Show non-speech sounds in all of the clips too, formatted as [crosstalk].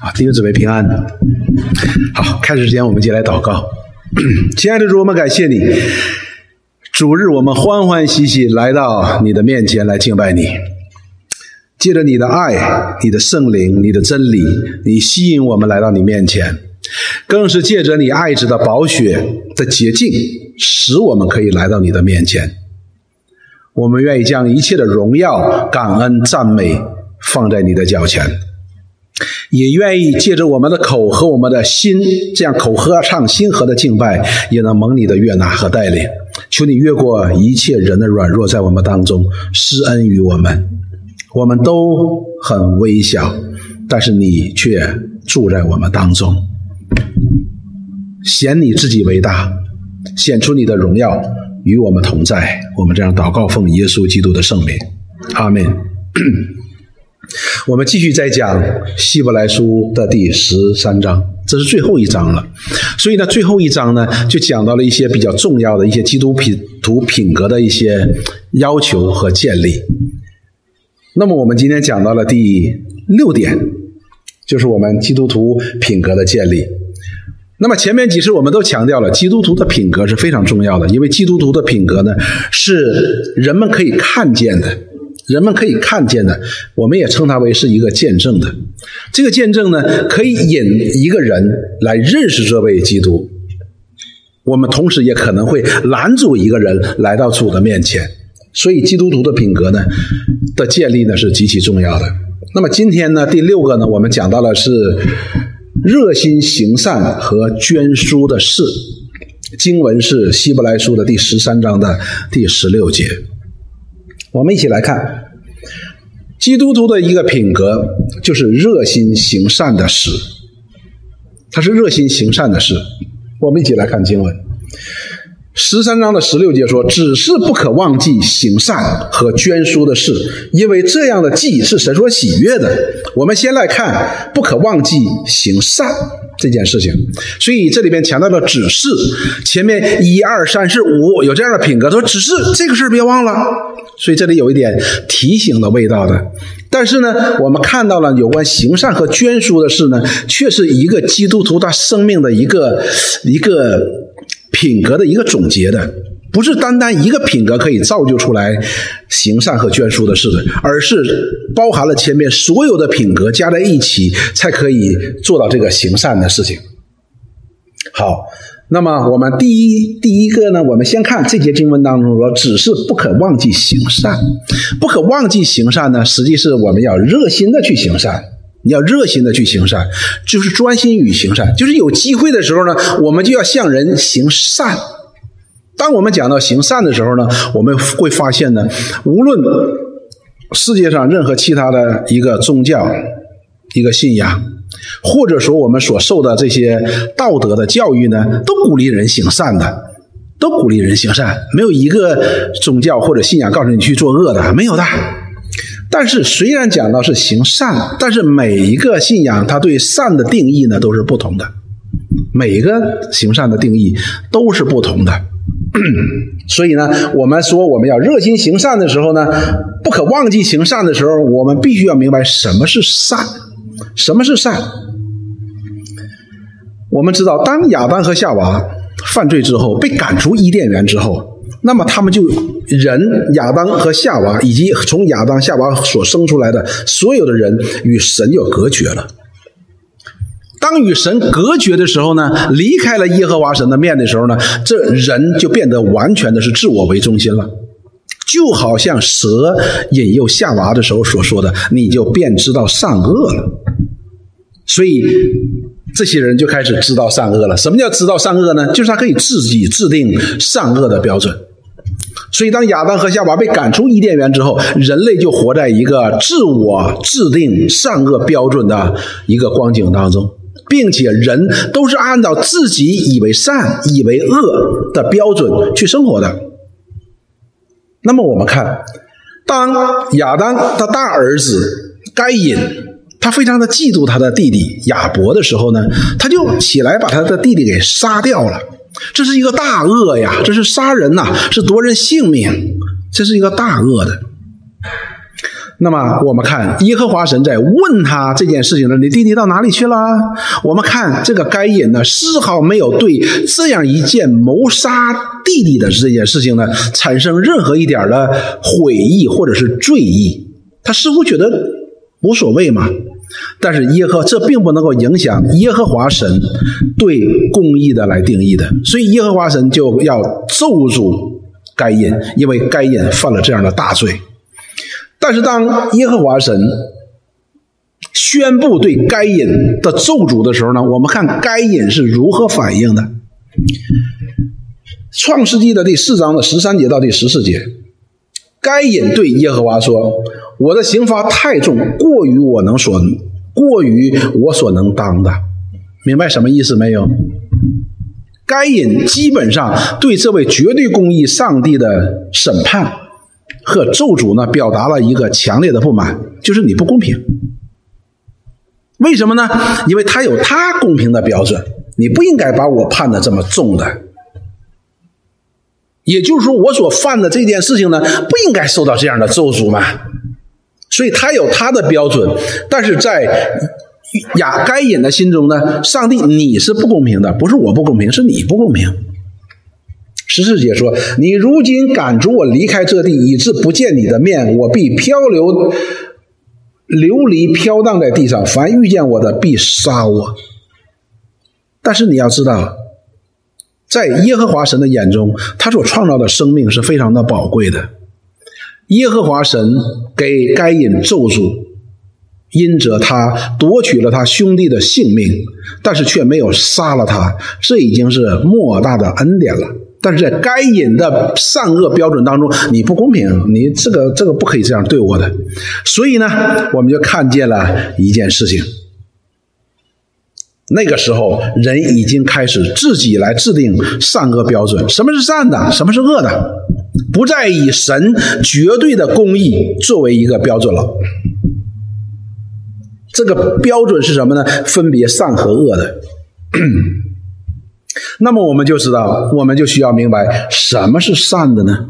好，弟兄姊妹平安。好，开始之前我们就来祷告。[clears throat] 亲爱的主，我们感谢你。主日，我们欢欢喜喜来到你的面前来敬拜你。借着你的爱、你的圣灵、你的真理，你吸引我们来到你面前，更是借着你爱子的宝血的洁净，使我们可以来到你的面前。我们愿意将一切的荣耀、感恩、赞美放在你的脚前。也愿意借着我们的口和我们的心，这样口合唱、心和的敬拜，也能蒙你的悦纳和带领。求你越过一切人的软弱，在我们当中施恩于我们。我们都很微小，但是你却住在我们当中，显你自己为大，显出你的荣耀与我们同在。我们这样祷告，奉耶稣基督的圣名，阿门。[clears throat] 我们继续再讲希伯来书的第十三章，这是最后一章了。所以呢，最后一章呢，就讲到了一些比较重要的一些基督品徒品格的一些要求和建立。那么我们今天讲到了第六点，就是我们基督徒品格的建立。那么前面几次我们都强调了，基督徒的品格是非常重要的，因为基督徒的品格呢，是人们可以看见的。人们可以看见的，我们也称它为是一个见证的。这个见证呢，可以引一个人来认识这位基督。我们同时也可能会拦阻一个人来到主的面前。所以，基督徒的品格呢的建立呢是极其重要的。那么今天呢，第六个呢，我们讲到的是热心行善和捐书的事。经文是希伯来书的第十三章的第十六节。我们一起来看，基督徒的一个品格就是热心行善的事，他是热心行善的事。我们一起来看经文，十三章的十六节说：“只是不可忘记行善和捐书的事，因为这样的祭是神所喜悦的。”我们先来看，不可忘记行善。这件事情，所以这里边强调的只是前面一二三四五有这样的品格，说只是这个事别忘了，所以这里有一点提醒的味道的。但是呢，我们看到了有关行善和捐书的事呢，却是一个基督徒他生命的一个一个品格的一个总结的。不是单单一个品格可以造就出来行善和捐书的事的，而是包含了前面所有的品格加在一起，才可以做到这个行善的事情。好，那么我们第一第一个呢，我们先看这节经文当中说，只是不可忘记行善，不可忘记行善呢，实际是我们要热心的去行善，你要热心的去行善，就是专心于行善，就是有机会的时候呢，我们就要向人行善。当我们讲到行善的时候呢，我们会发现呢，无论世界上任何其他的一个宗教、一个信仰，或者说我们所受的这些道德的教育呢，都鼓励人行善的，都鼓励人行善，没有一个宗教或者信仰告诉你去做恶的，没有的。但是虽然讲到是行善，但是每一个信仰它对善的定义呢都是不同的，每一个行善的定义都是不同的。[clears throat] 所以呢，我们说我们要热心行善的时候呢，不可忘记行善的时候，我们必须要明白什么是善，什么是善。我们知道，当亚当和夏娃犯罪之后，被赶出伊甸园之后，那么他们就人亚当和夏娃以及从亚当夏娃所生出来的所有的人与神就隔绝了。当与神隔绝的时候呢，离开了耶和华神的面的时候呢，这人就变得完全的是自我为中心了，就好像蛇引诱夏娃的时候所说的，你就便知道善恶了。所以这些人就开始知道善恶了。什么叫知道善恶呢？就是他可以自己制定善恶的标准。所以当亚当和夏娃被赶出伊甸园之后，人类就活在一个自我制定善恶标准的一个光景当中。并且人都是按照自己以为善、以为恶的标准去生活的。那么我们看，当亚当的大儿子该隐，他非常的嫉妒他的弟弟亚伯的时候呢，他就起来把他的弟弟给杀掉了。这是一个大恶呀！这是杀人呐，是夺人性命，这是一个大恶的。那么我们看耶和华神在问他这件事情呢，你弟弟到哪里去了？我们看这个该隐呢，丝毫没有对这样一件谋杀弟弟的这件事情呢，产生任何一点的悔意或者是罪意。他似乎觉得无所谓嘛。但是耶和这并不能够影响耶和华神对公义的来定义的，所以耶和华神就要咒诅该隐，因为该隐犯了这样的大罪。但是当耶和华神宣布对该隐的咒诅的时候呢，我们看该隐是如何反应的。创世纪的第四章的十三节到第十四节，该隐对耶和华说。我的刑罚太重，过于我能所，过于我所能当的，明白什么意思没有？该隐基本上对这位绝对公义上帝的审判和咒诅呢，表达了一个强烈的不满，就是你不公平。为什么呢？因为他有他公平的标准，你不应该把我判的这么重的。也就是说，我所犯的这件事情呢，不应该受到这样的咒诅嘛。所以他有他的标准，但是在雅该隐的心中呢，上帝你是不公平的，不是我不公平，是你不公平。十四节说：“你如今赶逐我离开这地，以致不见你的面，我必漂流流离飘荡在地上，凡遇见我的必杀我。”但是你要知道，在耶和华神的眼中，他所创造的生命是非常的宝贵的。耶和华神给该隐咒诅，因着他夺取了他兄弟的性命，但是却没有杀了他，这已经是莫大的恩典了。但是在该隐的善恶标准当中，你不公平，你这个这个不可以这样对我的。所以呢，我们就看见了一件事情。那个时候，人已经开始自己来制定善恶标准，什么是善的，什么是恶的。不再以神绝对的公义作为一个标准了。这个标准是什么呢？分别善和恶的。[clears throat] 那么我们就知道，我们就需要明白什么是善的呢？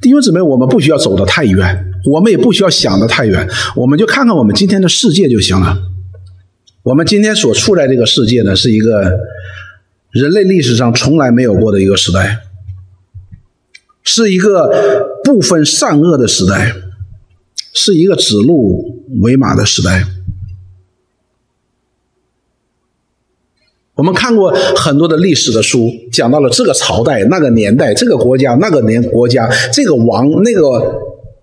弟兄姊妹，我们不需要走得太远，我们也不需要想得太远，我们就看看我们今天的世界就行了。我们今天所处在这个世界呢，是一个人类历史上从来没有过的一个时代。是一个不分善恶的时代，是一个指鹿为马的时代。我们看过很多的历史的书，讲到了这个朝代、那个年代、这个国家、那个年国家、这个王、那个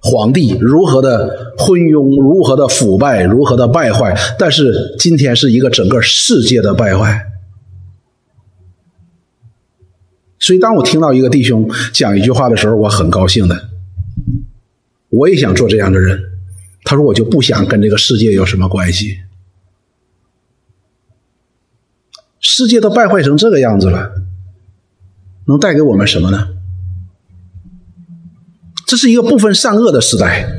皇帝如何的昏庸、如何的腐败、如何的败坏。但是今天是一个整个世界的败坏。所以，当我听到一个弟兄讲一句话的时候，我很高兴的。我也想做这样的人。他说：“我就不想跟这个世界有什么关系。世界都败坏成这个样子了，能带给我们什么呢？这是一个不分善恶的时代。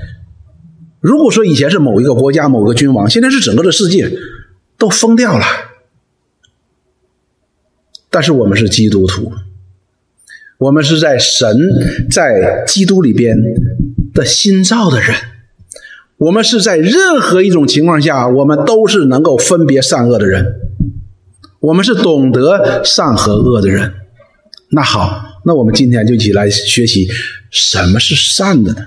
如果说以前是某一个国家某个君王，现在是整个的世界都疯掉了。但是我们是基督徒。”我们是在神在基督里边的新造的人，我们是在任何一种情况下，我们都是能够分别善恶的人，我们是懂得善和恶的人。那好，那我们今天就一起来学习什么是善的呢？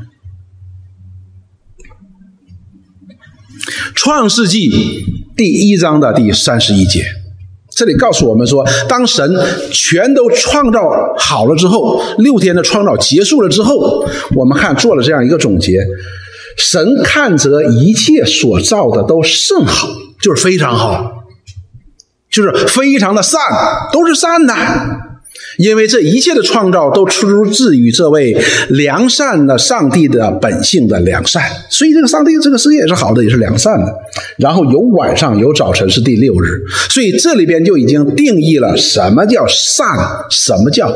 创世纪第一章的第三十一节。这里告诉我们说，当神全都创造好了之后，六天的创造结束了之后，我们看做了这样一个总结：神看着一切所造的都甚好，就是非常好，就是非常的善，都是善的。因为这一切的创造都出自于这位良善的上帝的本性的良善，所以这个上帝这个世界也是好的，也是良善的。然后有晚上有早晨是第六日，所以这里边就已经定义了什么叫善，什么叫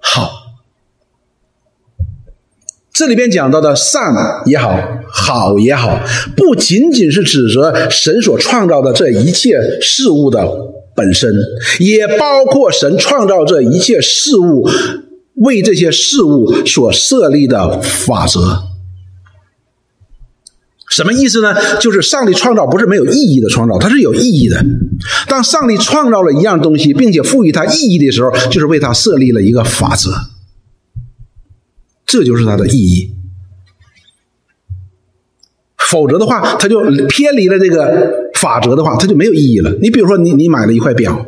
好。这里边讲到的善也好，好也好，不仅仅是指责神所创造的这一切事物的。本身也包括神创造这一切事物，为这些事物所设立的法则。什么意思呢？就是上帝创造不是没有意义的创造，它是有意义的。当上帝创造了一样东西，并且赋予它意义的时候，就是为它设立了一个法则，这就是它的意义。否则的话，它就偏离了这个法则的话，它就没有意义了。你比如说，你你买了一块表，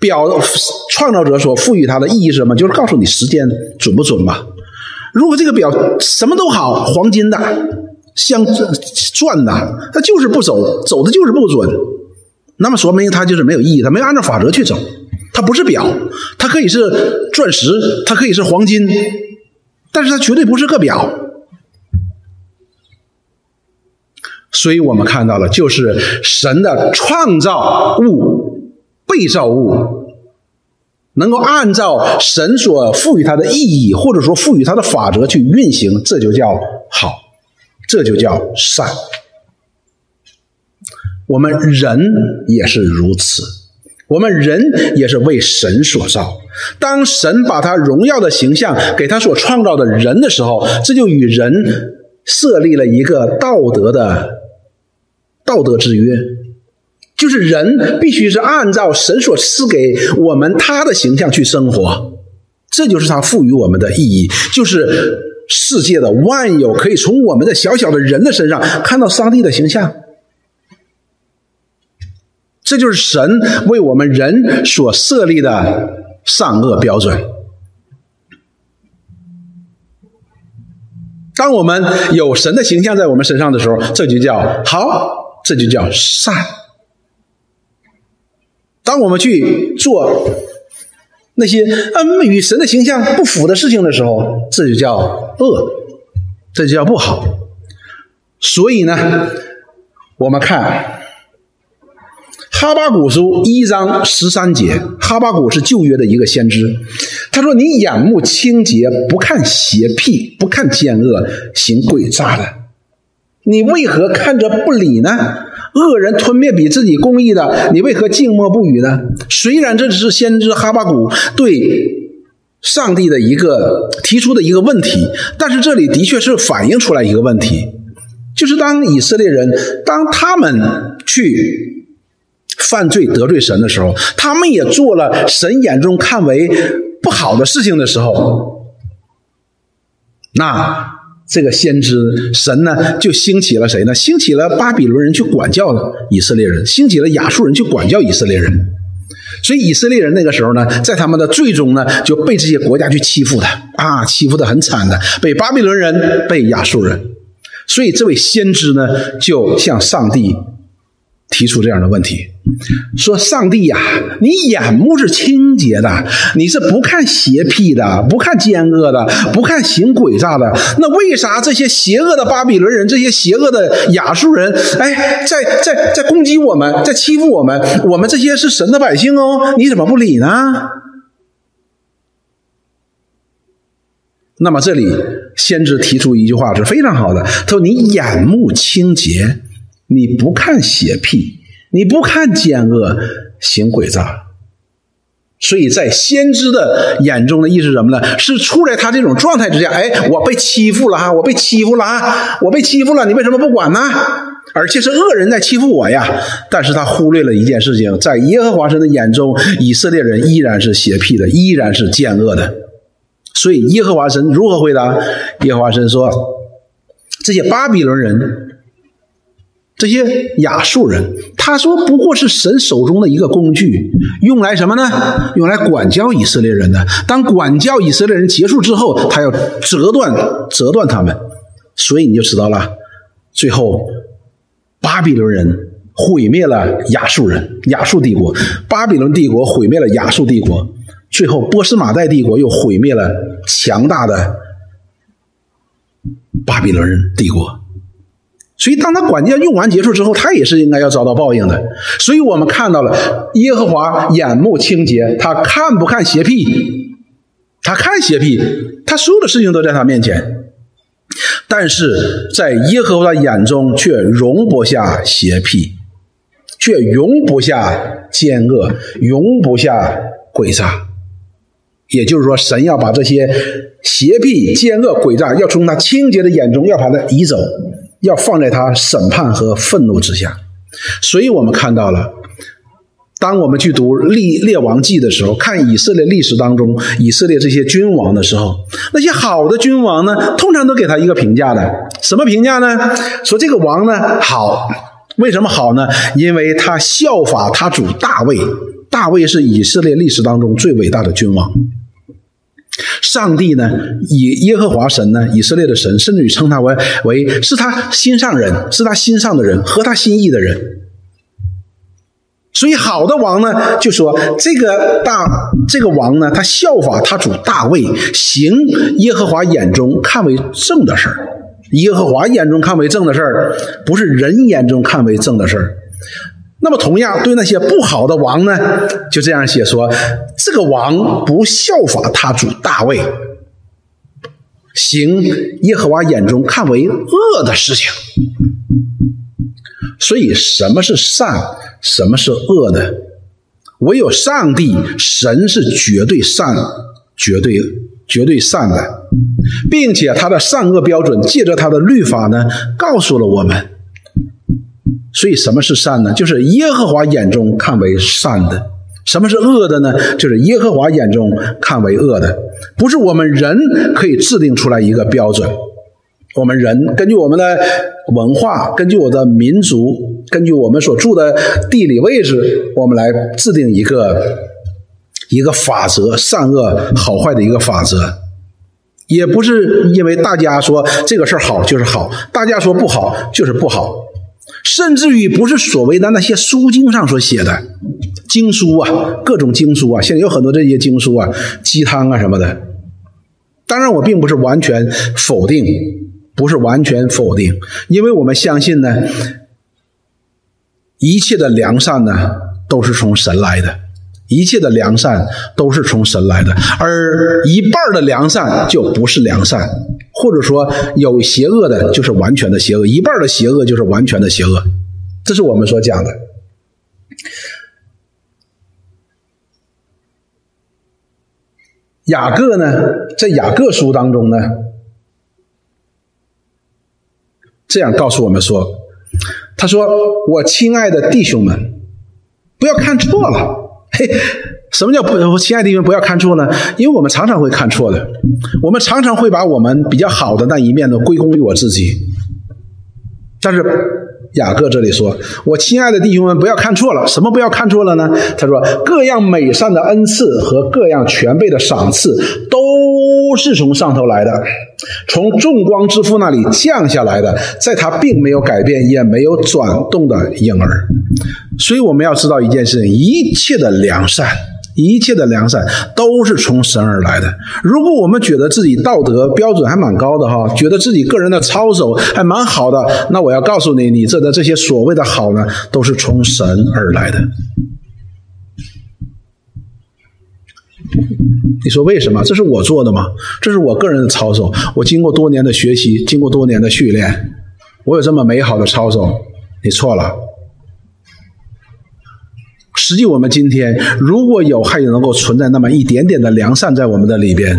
表创造者所赋予它的意义是什么？就是告诉你时间准不准吧。如果这个表什么都好，黄金的、镶钻的，它就是不走，走的就是不准，那么说明它就是没有意义，它没有按照法则去走，它不是表，它可以是钻石，它可以是黄金，但是它绝对不是个表。所以我们看到了，就是神的创造物、被造物。能够按照神所赋予它的意义，或者说赋予它的法则去运行，这就叫好，这就叫善。我们人也是如此，我们人也是为神所造。当神把他荣耀的形象给他所创造的人的时候，这就与人设立了一个道德的道德之约。就是人必须是按照神所赐给我们他的形象去生活，这就是他赋予我们的意义。就是世界的万有可以从我们的小小的人的身上看到上帝的形象，这就是神为我们人所设立的善恶标准。当我们有神的形象在我们身上的时候，这就叫好，这就叫善。当我们去做那些嗯与神的形象不符的事情的时候，这就叫恶，这就叫不好。所以呢，我们看哈巴谷书一章十三节，哈巴谷是旧约的一个先知，他说：“你眼目清洁，不看邪僻，不看奸恶，行诡诈的，你为何看着不理呢？”恶人吞灭比自己公义的，你为何静默不语呢？虽然这只是先知哈巴谷对上帝的一个提出的一个问题，但是这里的确是反映出来一个问题，就是当以色列人当他们去犯罪得罪神的时候，他们也做了神眼中看为不好的事情的时候，那。这个先知神呢，就兴起了谁呢？兴起了巴比伦人去管教以色列人，兴起了亚述人去管教以色列人。所以以色列人那个时候呢，在他们的最终呢，就被这些国家去欺负的啊，欺负的很惨的，被巴比伦人，被亚述人。所以这位先知呢，就向上帝。提出这样的问题，说：“上帝呀，你眼目是清洁的，你是不看邪僻的，不看奸恶的，不看行诡诈的。那为啥这些邪恶的巴比伦人，这些邪恶的亚述人，哎，在在在攻击我们，在欺负我们？我们这些是神的百姓哦，你怎么不理呢？”那么这里先知提出一句话是非常好的，他说：“你眼目清洁。”你不看邪僻，你不看奸恶，行诡诈，所以在先知的眼中的意思是什么呢？是处在他这种状态之下，哎，我被欺负了哈，我被欺负了啊，我被欺负了，你为什么不管呢？而且是恶人在欺负我呀！但是他忽略了一件事情，在耶和华神的眼中，以色列人依然是邪僻的，依然是奸恶的。所以耶和华神如何回答？耶和华神说：“这些巴比伦人。”这些亚述人，他说不过是神手中的一个工具，用来什么呢？用来管教以色列人的。当管教以色列人结束之后，他要折断、折断他们。所以你就知道了，最后巴比伦人毁灭了亚述人，亚述帝国；巴比伦帝国毁灭了亚述帝国；最后波斯马代帝国又毁灭了强大的巴比伦帝国。所以，当他管教用完结束之后，他也是应该要遭到报应的。所以我们看到了耶和华眼目清洁，他看不看邪僻？他看邪僻，他所有的事情都在他面前，但是在耶和华的眼中却容不下邪僻，却容不下奸恶，容不下诡诈。也就是说，神要把这些邪僻、奸恶、诡诈，要从他清洁的眼中要把它移走。要放在他审判和愤怒之下。所以我们看到了，当我们去读《列列王记》的时候，看以色列历史当中以色列这些君王的时候，那些好的君王呢，通常都给他一个评价的，什么评价呢？说这个王呢好，为什么好呢？因为他效法他主大卫，大卫是以色列历史当中最伟大的君王。上帝呢，以耶和华神呢，以色列的神，甚至于称他为为是他心上人，是他心上的人，合他心意的人。所以好的王呢，就说这个大这个王呢，他效法他主大卫，行耶和华眼中看为正的事。耶和华眼中看为正的事，不是人眼中看为正的事。那么，同样对那些不好的王呢，就这样写说：这个王不效法他主大卫，行耶和华眼中看为恶的事情。所以，什么是善，什么是恶呢？唯有上帝神是绝对善、绝对绝对善的，并且他的善恶标准借着他的律法呢，告诉了我们。所以，什么是善呢？就是耶和华眼中看为善的。什么是恶的呢？就是耶和华眼中看为恶的。不是我们人可以制定出来一个标准。我们人根据我们的文化，根据我的民族，根据我们所住的地理位置，我们来制定一个一个法则，善恶好坏的一个法则。也不是因为大家说这个事儿好就是好，大家说不好就是不好。甚至于不是所谓的那些书经上所写的经书啊，各种经书啊，现在有很多这些经书啊，鸡汤啊什么的。当然，我并不是完全否定，不是完全否定，因为我们相信呢，一切的良善呢都是从神来的，一切的良善都是从神来的，而一半的良善就不是良善。或者说有邪恶的，就是完全的邪恶；一半的邪恶就是完全的邪恶，这是我们所讲的。雅各呢，在雅各书当中呢，这样告诉我们说：“他说，我亲爱的弟兄们，不要看错了。”嘿。[laughs] 什么叫不？亲爱的弟兄，不要看错呢，因为我们常常会看错的。我们常常会把我们比较好的那一面呢归功于我自己。但是雅各这里说：“我亲爱的弟兄们，不要看错了。什么不要看错了呢？”他说：“各样美善的恩赐和各样全备的赏赐，都是从上头来的，从众光之父那里降下来的，在他并没有改变，也没有转动的婴儿。所以我们要知道一件事情：一切的良善。”一切的良善都是从神而来的。如果我们觉得自己道德标准还蛮高的哈，觉得自己个人的操守还蛮好的，那我要告诉你，你这的这些所谓的好呢，都是从神而来的。你说为什么？这是我做的吗？这是我个人的操守。我经过多年的学习，经过多年的训练，我有这么美好的操守。你错了。实际我们今天如果有还有能够存在那么一点点的良善在我们的里边，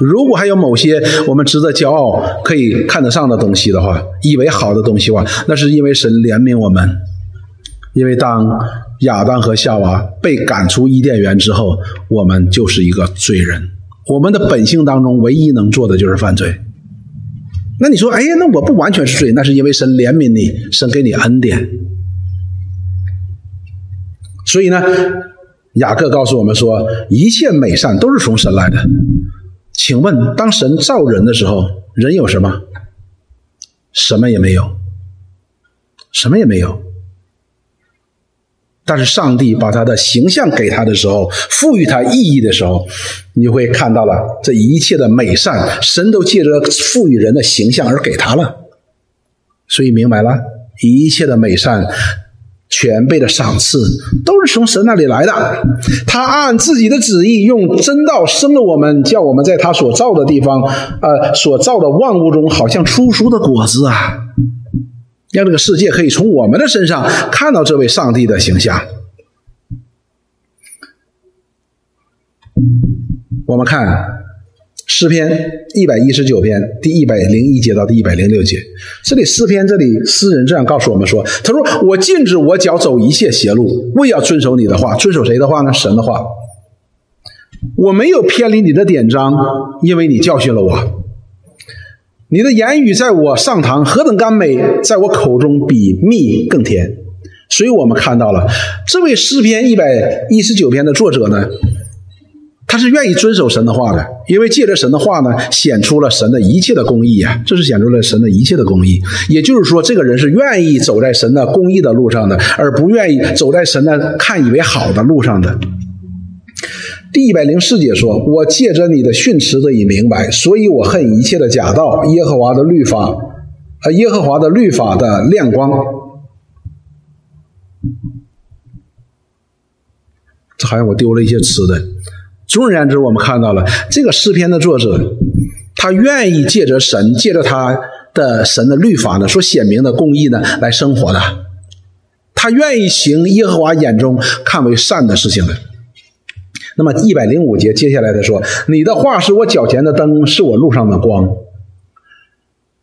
如果还有某些我们值得骄傲、可以看得上的东西的话，以为好的东西的话，那是因为神怜悯我们。因为当亚当和夏娃被赶出伊甸园之后，我们就是一个罪人。我们的本性当中唯一能做的就是犯罪。那你说，哎呀，那我不完全是罪，那是因为神怜悯你，神给你恩典。所以呢，雅各告诉我们说，一切美善都是从神来的。请问，当神造人的时候，人有什么？什么也没有，什么也没有。但是上帝把他的形象给他的时候，赋予他意义的时候，你会看到了这一切的美善，神都借着赋予人的形象而给他了。所以明白了，一切的美善。全备的赏赐都是从神那里来的，他按自己的旨意用真道生了我们，叫我们在他所造的地方，呃，所造的万物中，好像出熟的果子啊，让这个世界可以从我们的身上看到这位上帝的形象。我们看诗篇一百一十九篇第一百零一节到第一百零六节，这里诗篇这里诗人这样告诉我们说：“他说我禁止我脚走一切邪路，为要遵守你的话。遵守谁的话呢？神的话。我没有偏离你的典章，因为你教训了我。你的言语在我上堂何等甘美，在我口中比蜜更甜。所以我们看到了这位诗篇一百一十九篇的作者呢。”他是愿意遵守神的话的，因为借着神的话呢，显出了神的一切的公义啊，这是显出了神的一切的公义。也就是说，这个人是愿意走在神的公义的路上的，而不愿意走在神的看以为好的路上的。第一百零四节说：“我借着你的训词得以明白，所以我恨一切的假道。耶和华的律法，呃，耶和华的律法的亮光。”这好像我丢了一些词的。总而言之，我们看到了这个诗篇的作者，他愿意借着神，借着他的神的律法呢，所显明的公义呢，来生活的。他愿意行耶和华眼中看为善的事情的。那么一百零五节接下来他说：“你的话是我脚前的灯，是我路上的光。”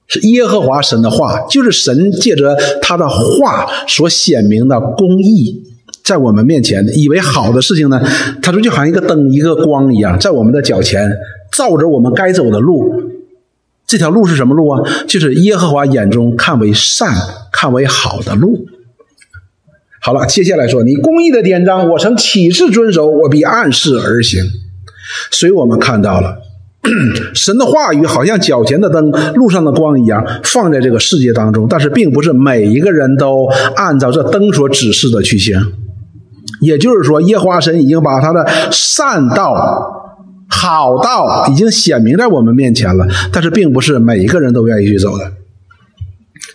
是耶和华神的话，就是神借着他的话所显明的公义。在我们面前，以为好的事情呢，他说就好像一个灯、一个光一样，在我们的脚前照着我们该走的路。这条路是什么路啊？就是耶和华眼中看为善、看为好的路。好了，接下来说，你公义的典章，我曾起誓遵守，我必按事而行。所以我们看到了 [clears throat] 神的话语，好像脚前的灯、路上的光一样，放在这个世界当中，但是并不是每一个人都按照这灯所指示的去行。也就是说，耶和华神已经把他的善道、好道已经显明在我们面前了，但是并不是每一个人都愿意去走的。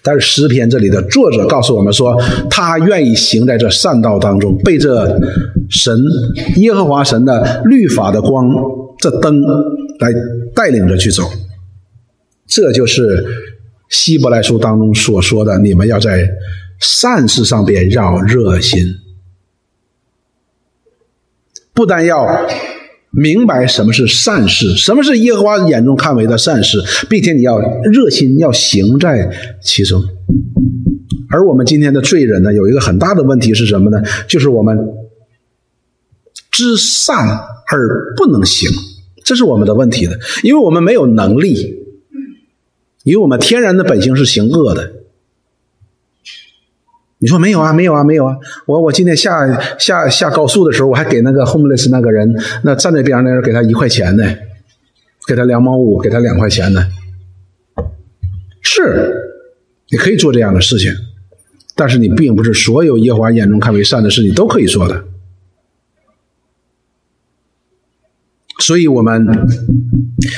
但是诗篇这里的作者告诉我们说，他愿意行在这善道当中，被这神耶和华神的律法的光这灯来带领着去走。这就是希伯来书当中所说的：你们要在善事上边要热心。不但要明白什么是善事，什么是耶和华眼中看为的善事，并且你要热心，要行在其中。而我们今天的罪人呢，有一个很大的问题是什么呢？就是我们知善而不能行，这是我们的问题的，因为我们没有能力，因为我们天然的本性是行恶的。你说没有啊，没有啊，没有啊！我我今天下下下高速的时候，我还给那个 homeless 那个人，那站在边上那人给他一块钱呢，给他两毛五，给他两块钱呢。是，你可以做这样的事情，但是你并不是所有耶和华眼中看为善的事情都可以做的。所以我们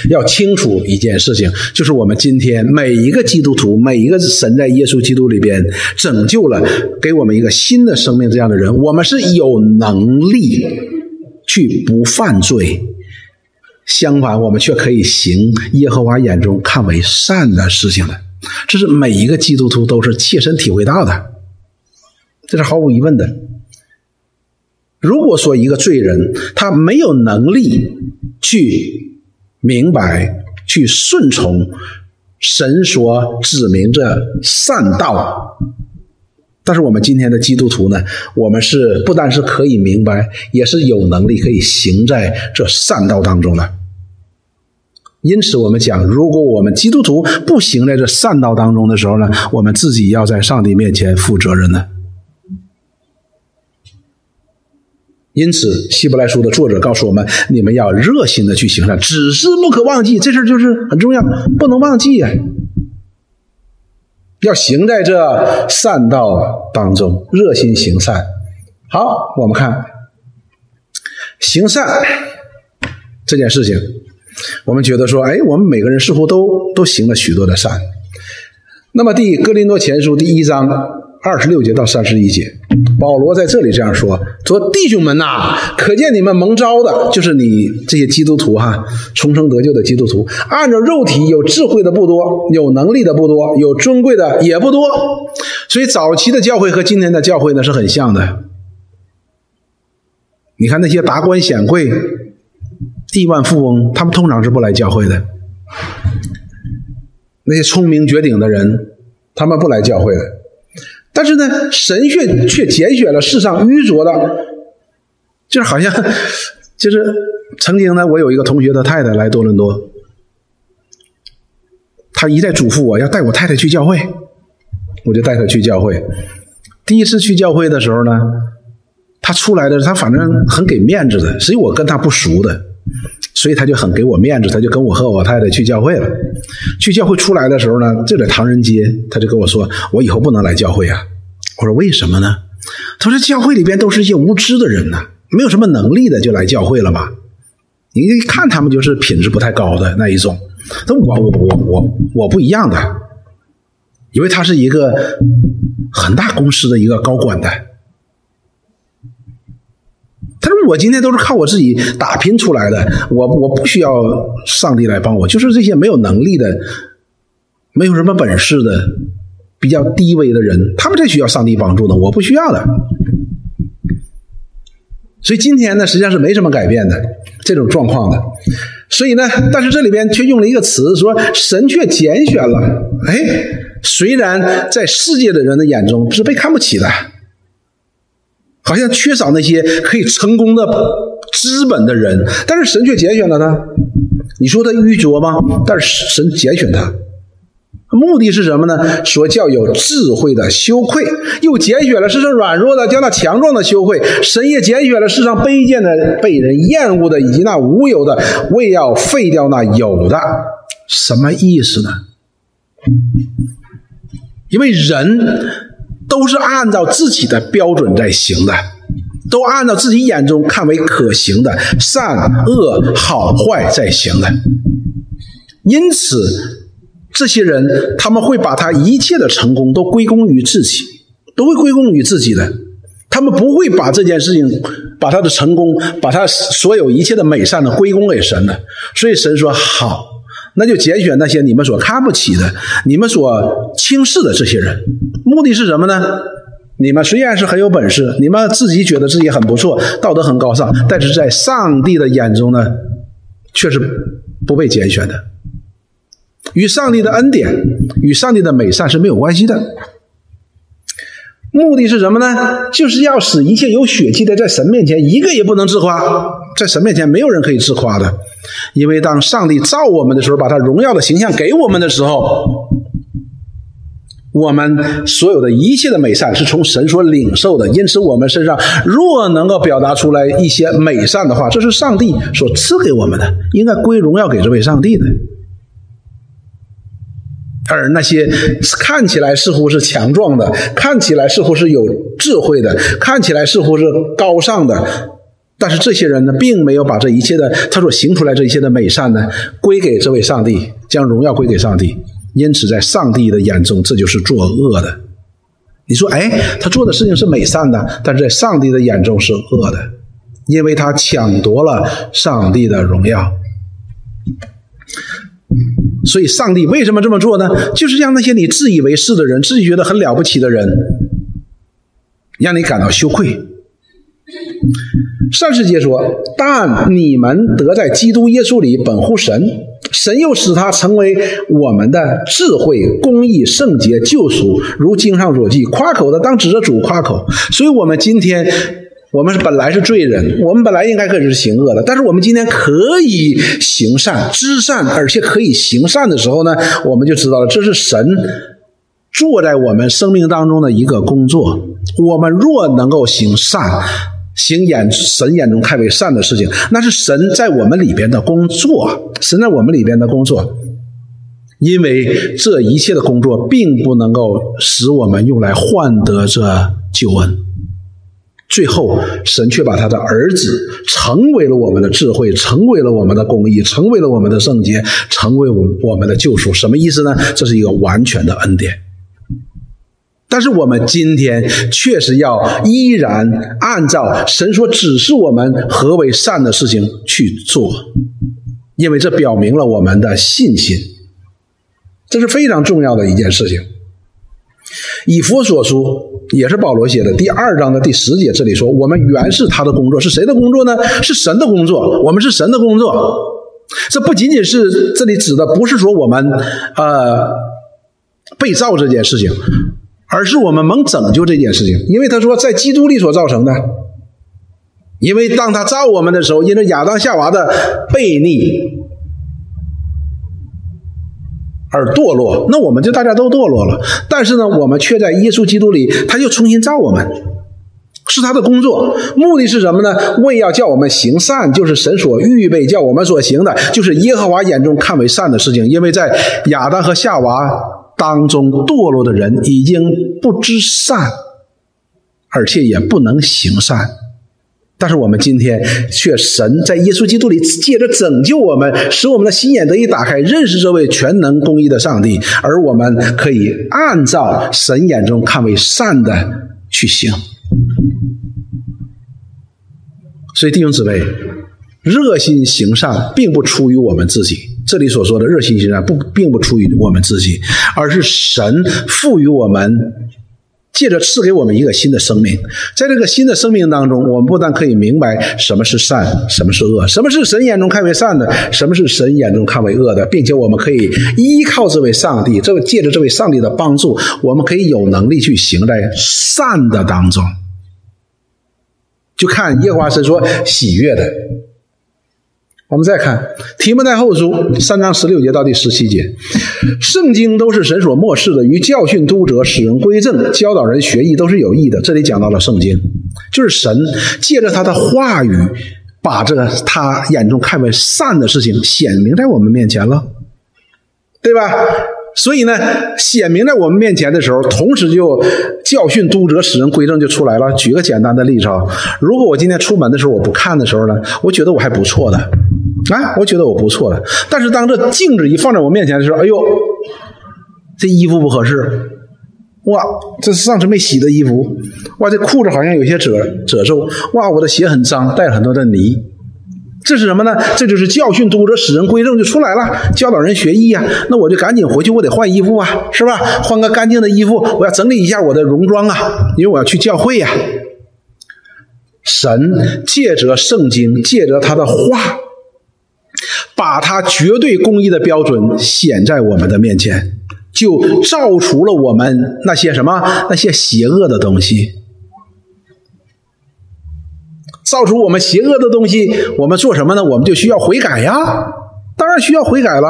要清楚一件事情，就是我们今天每一个基督徒，每一个神在耶稣基督里边拯救了，给我们一个新的生命这样的人，我们是有能力去不犯罪，相反，我们却可以行耶和华眼中看为善的事情的。这是每一个基督徒都是切身体会到的，这是毫无疑问的。如果说一个罪人他没有能力去明白、去顺从神所指明这善道，但是我们今天的基督徒呢，我们是不但是可以明白，也是有能力可以行在这善道当中的。因此，我们讲，如果我们基督徒不行在这善道当中的时候呢，我们自己要在上帝面前负责任的。因此，《希伯来书》的作者告诉我们：你们要热心的去行善，只是不可忘记这事就是很重要，不能忘记呀。要行在这善道当中，热心行善。好，我们看行善这件事情，我们觉得说，哎，我们每个人似乎都都行了许多的善。那么，《第哥林多前书》第一章二十六节到三十一节。保罗在这里这样说：“说弟兄们呐，可见你们蒙招的，就是你这些基督徒哈，重生得救的基督徒。按照肉体有智慧的不多，有能力的不多，有尊贵的也不多。所以早期的教会和今天的教会呢是很像的。你看那些达官显贵，亿万富翁，他们通常是不来教会的。那些聪明绝顶的人，他们不来教会的。但是呢，神却却拣选了世上愚拙的，就是好像，就是曾经呢，我有一个同学的太太来多伦多，他一再嘱咐我要带我太太去教会，我就带她去教会。第一次去教会的时候呢，他出来的时候他反正很给面子的，所以我跟他不熟的。所以他就很给我面子，他就跟我和我太太去教会了。去教会出来的时候呢，就在唐人街，他就跟我说：“我以后不能来教会啊。”我说：“为什么呢？”他说：“教会里边都是一些无知的人呐，没有什么能力的就来教会了吧？你一看他们就是品质不太高的那一种。”那我我我我我不一样的，因为他是一个很大公司的一个高管的。他说：“我今天都是靠我自己打拼出来的，我我不需要上帝来帮我，就是这些没有能力的、没有什么本事的、比较低微的人，他们才需要上帝帮助呢，我不需要的。所以今天呢，实际上是没什么改变的这种状况的。所以呢，但是这里边却用了一个词，说神却拣选了。哎，虽然在世界的人的眼中是被看不起的。”好像缺少那些可以成功的资本的人，但是神却拣选了他。你说他愚拙吗？但是神拣选他，目的是什么呢？说叫有智慧的羞愧，又拣选了世上软弱的，叫那强壮的羞愧。神也拣选了世上卑贱的、被人厌恶的，以及那无有的，为要废掉那有的。什么意思呢？因为人。都是按照自己的标准在行的，都按照自己眼中看为可行的善恶好坏在行的。因此，这些人他们会把他一切的成功都归功于自己，都会归功于自己的。他们不会把这件事情、把他的成功、把他所有一切的美善的归功给神的。所以神说好。那就拣选那些你们所看不起的、你们所轻视的这些人，目的是什么呢？你们虽然是很有本事，你们自己觉得自己很不错，道德很高尚，但是在上帝的眼中呢，却是不被拣选的，与上帝的恩典、与上帝的美善是没有关系的。目的是什么呢？就是要使一切有血气的在神面前一个也不能自夸，在神面前没有人可以自夸的，因为当上帝造我们的时候，把他荣耀的形象给我们的时候，我们所有的一切的美善是从神所领受的，因此我们身上若能够表达出来一些美善的话，这是上帝所赐给我们的，应该归荣耀给这位上帝的。而那些看起来似乎是强壮的，看起来似乎是有智慧的，看起来似乎是高尚的，但是这些人呢，并没有把这一切的他所行出来这一切的美善呢，归给这位上帝，将荣耀归给上帝。因此，在上帝的眼中，这就是作恶的。你说，哎，他做的事情是美善的，但是在上帝的眼中是恶的，因为他抢夺了上帝的荣耀。所以，上帝为什么这么做呢？就是让那些你自以为是的人，自己觉得很了不起的人，让你感到羞愧。上世节说：“但你们得在基督耶稣里本乎神，神又使他成为我们的智慧、公义、圣洁、救赎，如经上所记：夸口的当指着主夸口。”所以，我们今天。我们是本来是罪人，我们本来应该可以是行恶的，但是我们今天可以行善、知善，而且可以行善的时候呢，我们就知道了，这是神做在我们生命当中的一个工作。我们若能够行善，行眼神眼中看为善的事情，那是神在我们里边的工作，神在我们里边的工作。因为这一切的工作，并不能够使我们用来换得这救恩。最后，神却把他的儿子成为了我们的智慧，成为了我们的公义，成为了我们的圣洁，成为我我们的救赎。什么意思呢？这是一个完全的恩典。但是我们今天确实要依然按照神所指示我们何为善的事情去做，因为这表明了我们的信心，这是非常重要的一件事情。以佛所书也是保罗写的，第二章的第十节，这里说：“我们原是他的工作，是谁的工作呢？是神的工作。我们是神的工作。这不仅仅是这里指的，不是说我们呃被造这件事情，而是我们蒙拯救这件事情。因为他说，在基督里所造成的。因为当他造我们的时候，因着亚当夏娃的悖逆。”而堕落，那我们就大家都堕落了。但是呢，我们却在耶稣基督里，他又重新造我们，是他的工作。目的是什么呢？为要叫我们行善，就是神所预备叫我们所行的，就是耶和华眼中看为善的事情。因为在亚当和夏娃当中堕落的人，已经不知善，而且也不能行善。但是我们今天却神在耶稣基督里借着拯救我们，使我们的心眼得以打开，认识这位全能公义的上帝，而我们可以按照神眼中看为善的去行。所以弟兄姊妹，热心行善并不出于我们自己，这里所说的热心行善不并不出于我们自己，而是神赋予我们。借着赐给我们一个新的生命，在这个新的生命当中，我们不但可以明白什么是善，什么是恶，什么是神眼中看为善的，什么是神眼中看为恶的，并且我们可以依靠这位上帝，这位借着这位上帝的帮助，我们可以有能力去行在善的当中。就看耶和华神说喜悦的。我们再看提摩太后书三章十六节到第十七节，圣经都是神所漠视的，与教训、督责、使人归正、教导人学艺，都是有益的。这里讲到了圣经，就是神借着他的话语，把这个他眼中看为善的事情显明在我们面前了，对吧？所以呢，显明在我们面前的时候，同时就教训、督责、使人归正就出来了。举个简单的例子啊，如果我今天出门的时候我不看的时候呢，我觉得我还不错的。啊，我觉得我不错的，但是当这镜子一放在我面前的时候，哎呦，这衣服不合适，哇，这是上次没洗的衣服，哇，这裤子好像有些褶褶皱，哇，我的鞋很脏，带了很多的泥，这是什么呢？这就是教训督责使人归正就出来了，教导人学艺啊，那我就赶紧回去，我得换衣服啊，是吧？换个干净的衣服，我要整理一下我的戎装啊，因为我要去教会呀。神借着圣经，借着他的话。把他绝对公义的标准显在我们的面前，就照除了我们那些什么那些邪恶的东西，造出我们邪恶的东西，我们做什么呢？我们就需要悔改呀，当然需要悔改了。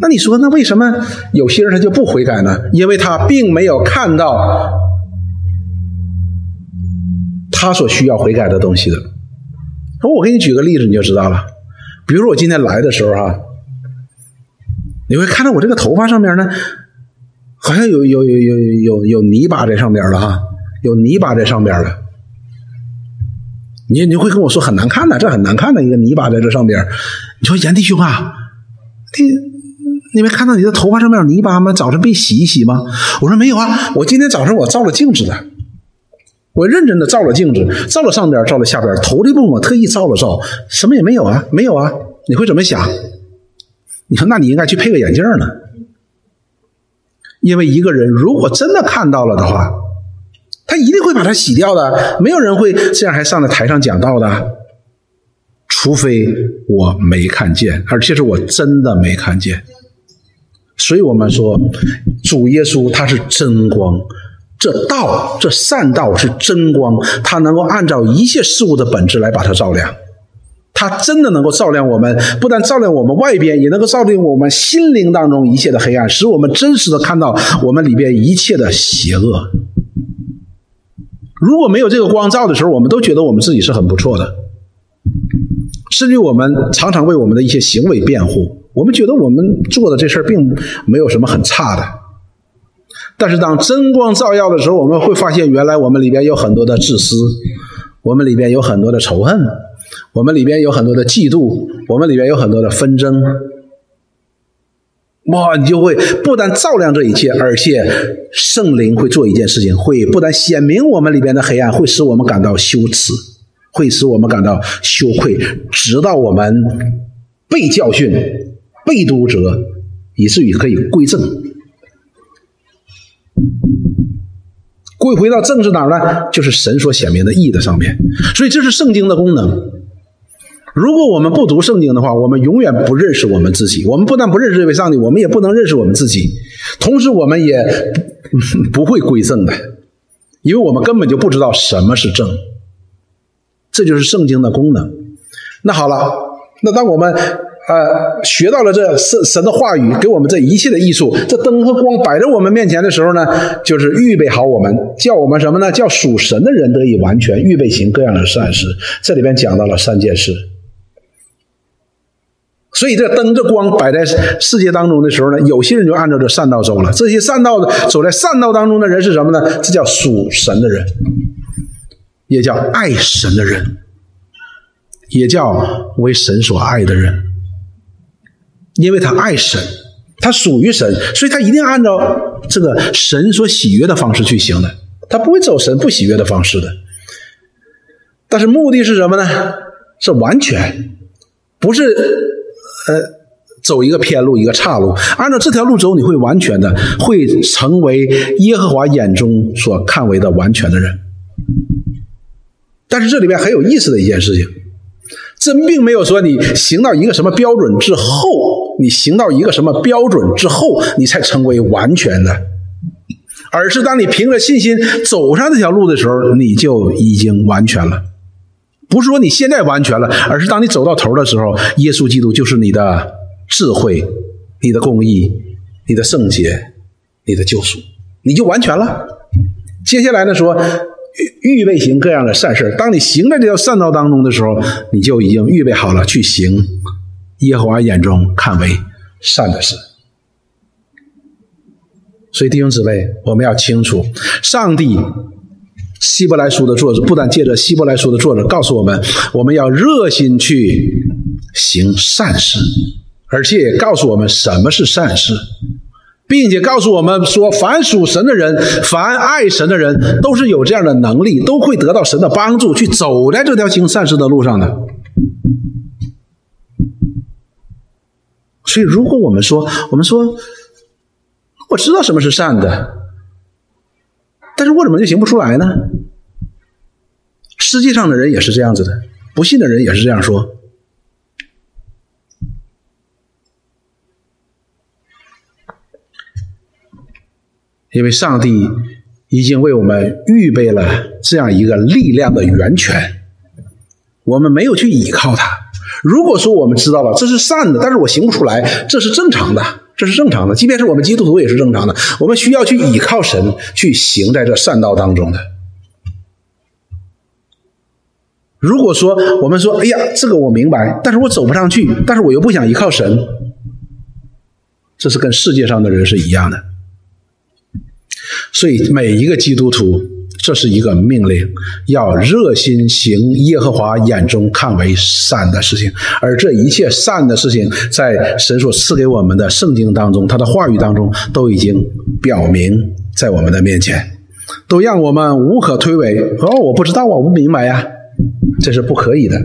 那你说，那为什么有些人他就不悔改呢？因为他并没有看到他所需要悔改的东西的。我给你举个例子，你就知道了。比如说我今天来的时候哈，你会看到我这个头发上面呢，好像有有有有有有泥巴在上边了哈，有泥巴在上边了。你你会跟我说很难看的，这很难看的一个泥巴在这上边。你说严弟兄啊，你你没看到你的头发上面有泥巴吗？早晨没洗一洗吗？我说没有啊，我今天早上我照了镜子的，我认真的照了镜子，照了上边，照了下边，头这部分我特意照了照，什么也没有啊，没有啊。你会怎么想？你说，那你应该去配个眼镜呢，因为一个人如果真的看到了的话，他一定会把它洗掉的。没有人会这样还上在台上讲道的，除非我没看见，而且是我真的没看见。所以我们说，主耶稣他是真光，这道这善道是真光，他能够按照一切事物的本质来把它照亮。它真的能够照亮我们，不但照亮我们外边，也能够照亮我们心灵当中一切的黑暗，使我们真实的看到我们里边一切的邪恶。如果没有这个光照的时候，我们都觉得我们自己是很不错的，甚至我们常常为我们的一些行为辩护，我们觉得我们做的这事儿并没有什么很差的。但是当真光照耀的时候，我们会发现，原来我们里边有很多的自私，我们里边有很多的仇恨。我们里边有很多的嫉妒，我们里边有很多的纷争，哇！你就会不但照亮这一切，而且圣灵会做一件事情，会不但显明我们里边的黑暗，会使我们感到羞耻，会使我们感到羞愧，直到我们被教训、被督责，以至于可以归正。归回到正是哪儿呢？就是神所显明的义的上面。所以这是圣经的功能。如果我们不读圣经的话，我们永远不认识我们自己。我们不但不认识这位上帝，我们也不能认识我们自己。同时，我们也 [laughs] 不会归正的，因为我们根本就不知道什么是正。这就是圣经的功能。那好了，那当我们呃学到了这神神的话语，给我们这一切的艺术，这灯和光摆在我们面前的时候呢，就是预备好我们，叫我们什么呢？叫属神的人得以完全，预备行各样的善事。这里边讲到了三件事。所以，这灯这光摆在世界当中的时候呢，有些人就按照这善道走了。这些善道走在善道当中的人是什么呢？这叫属神的人，也叫爱神的人，也叫为神所爱的人。因为他爱神，他属于神，所以他一定按照这个神所喜悦的方式去行的，他不会走神不喜悦的方式的。但是目的是什么呢？是完全，不是。呃，走一个偏路，一个岔路，按照这条路走，你会完全的，会成为耶和华眼中所看为的完全的人。但是这里边很有意思的一件事情，这并没有说你行到一个什么标准之后，你行到一个什么标准之后，你才成为完全的，而是当你凭着信心走上这条路的时候，你就已经完全了。不是说你现在完全了，而是当你走到头的时候，耶稣基督就是你的智慧、你的公义、你的圣洁、你的救赎，你就完全了。接下来呢，说预预备行各样的善事。当你行在这条善道当中的时候，你就已经预备好了去行耶和华眼中看为善的事。所以弟兄姊妹，我们要清楚，上帝。希伯来书的作者不但借着希伯来书的作者告诉我们，我们要热心去行善事，而且也告诉我们什么是善事，并且告诉我们说，凡属神的人，凡爱神的人，都是有这样的能力，都会得到神的帮助，去走在这条行善事的路上的。所以，如果我们说，我们说，我知道什么是善的。但是我怎么就行不出来呢？世界上的人也是这样子的，不信的人也是这样说。因为上帝已经为我们预备了这样一个力量的源泉，我们没有去依靠它。如果说我们知道了这是善的，但是我行不出来，这是正常的。这是正常的，即便是我们基督徒也是正常的。我们需要去倚靠神，去行在这善道当中的。如果说我们说，哎呀，这个我明白，但是我走不上去，但是我又不想依靠神，这是跟世界上的人是一样的。所以每一个基督徒。这是一个命令，要热心行耶和华眼中看为善的事情，而这一切善的事情，在神所赐给我们的圣经当中，他的话语当中都已经表明在我们的面前，都让我们无可推诿。哦，我不知道啊，我不明白呀，这是不可以的。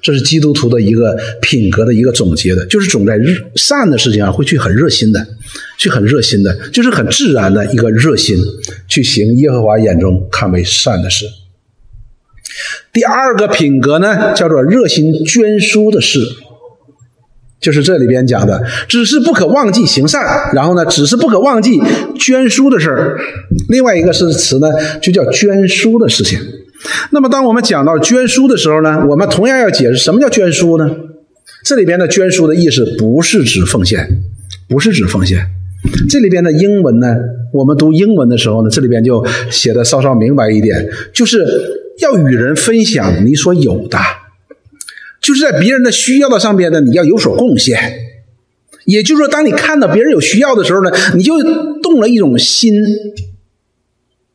这是基督徒的一个品格的一个总结的，就是总在善的事情上会去很热心的，去很热心的，就是很自然的一个热心去行耶和华眼中看为善的事。第二个品格呢，叫做热心捐书的事，就是这里边讲的，只是不可忘记行善，然后呢，只是不可忘记捐书的事儿。另外一个是词呢，就叫捐书的事情。那么，当我们讲到捐书的时候呢，我们同样要解释什么叫捐书呢？这里边的捐书的意思不是指奉献，不是指奉献。这里边的英文呢，我们读英文的时候呢，这里边就写的稍稍明白一点，就是要与人分享你所有的，就是在别人的需要的上边呢，你要有所贡献。也就是说，当你看到别人有需要的时候呢，你就动了一种心，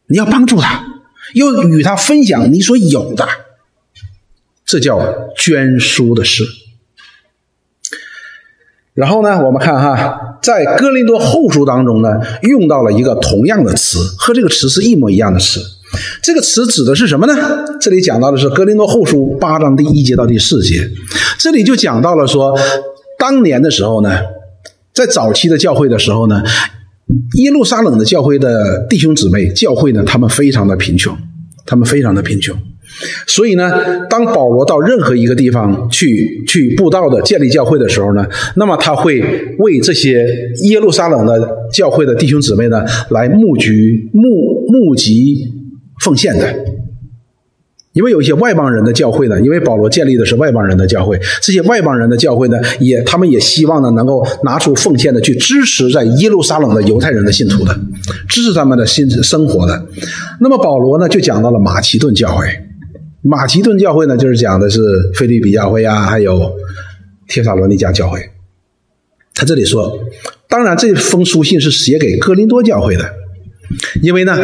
你要帮助他。又与他分享你所有的，这叫捐书的事。然后呢，我们看哈，在哥林多后书当中呢，用到了一个同样的词，和这个词是一模一样的词。这个词指的是什么呢？这里讲到的是哥林多后书八章第一节到第四节，这里就讲到了说，当年的时候呢，在早期的教会的时候呢，耶路撒冷的教会的弟兄姊妹，教会呢，他们非常的贫穷，他们非常的贫穷。所以呢，当保罗到任何一个地方去去布道的建立教会的时候呢，那么他会为这些耶路撒冷的教会的弟兄姊妹呢来募集募募集奉献的。因为有一些外邦人的教会呢，因为保罗建立的是外邦人的教会，这些外邦人的教会呢，也他们也希望呢能够拿出奉献的去支持在耶路撒冷的犹太人的信徒的，支持他们的新生活的。那么保罗呢就讲到了马其顿教会。马其顿教会呢，就是讲的是菲利比教会啊，还有帖撒罗尼迦教会。他这里说，当然这封书信是写给哥林多教会的，因为呢，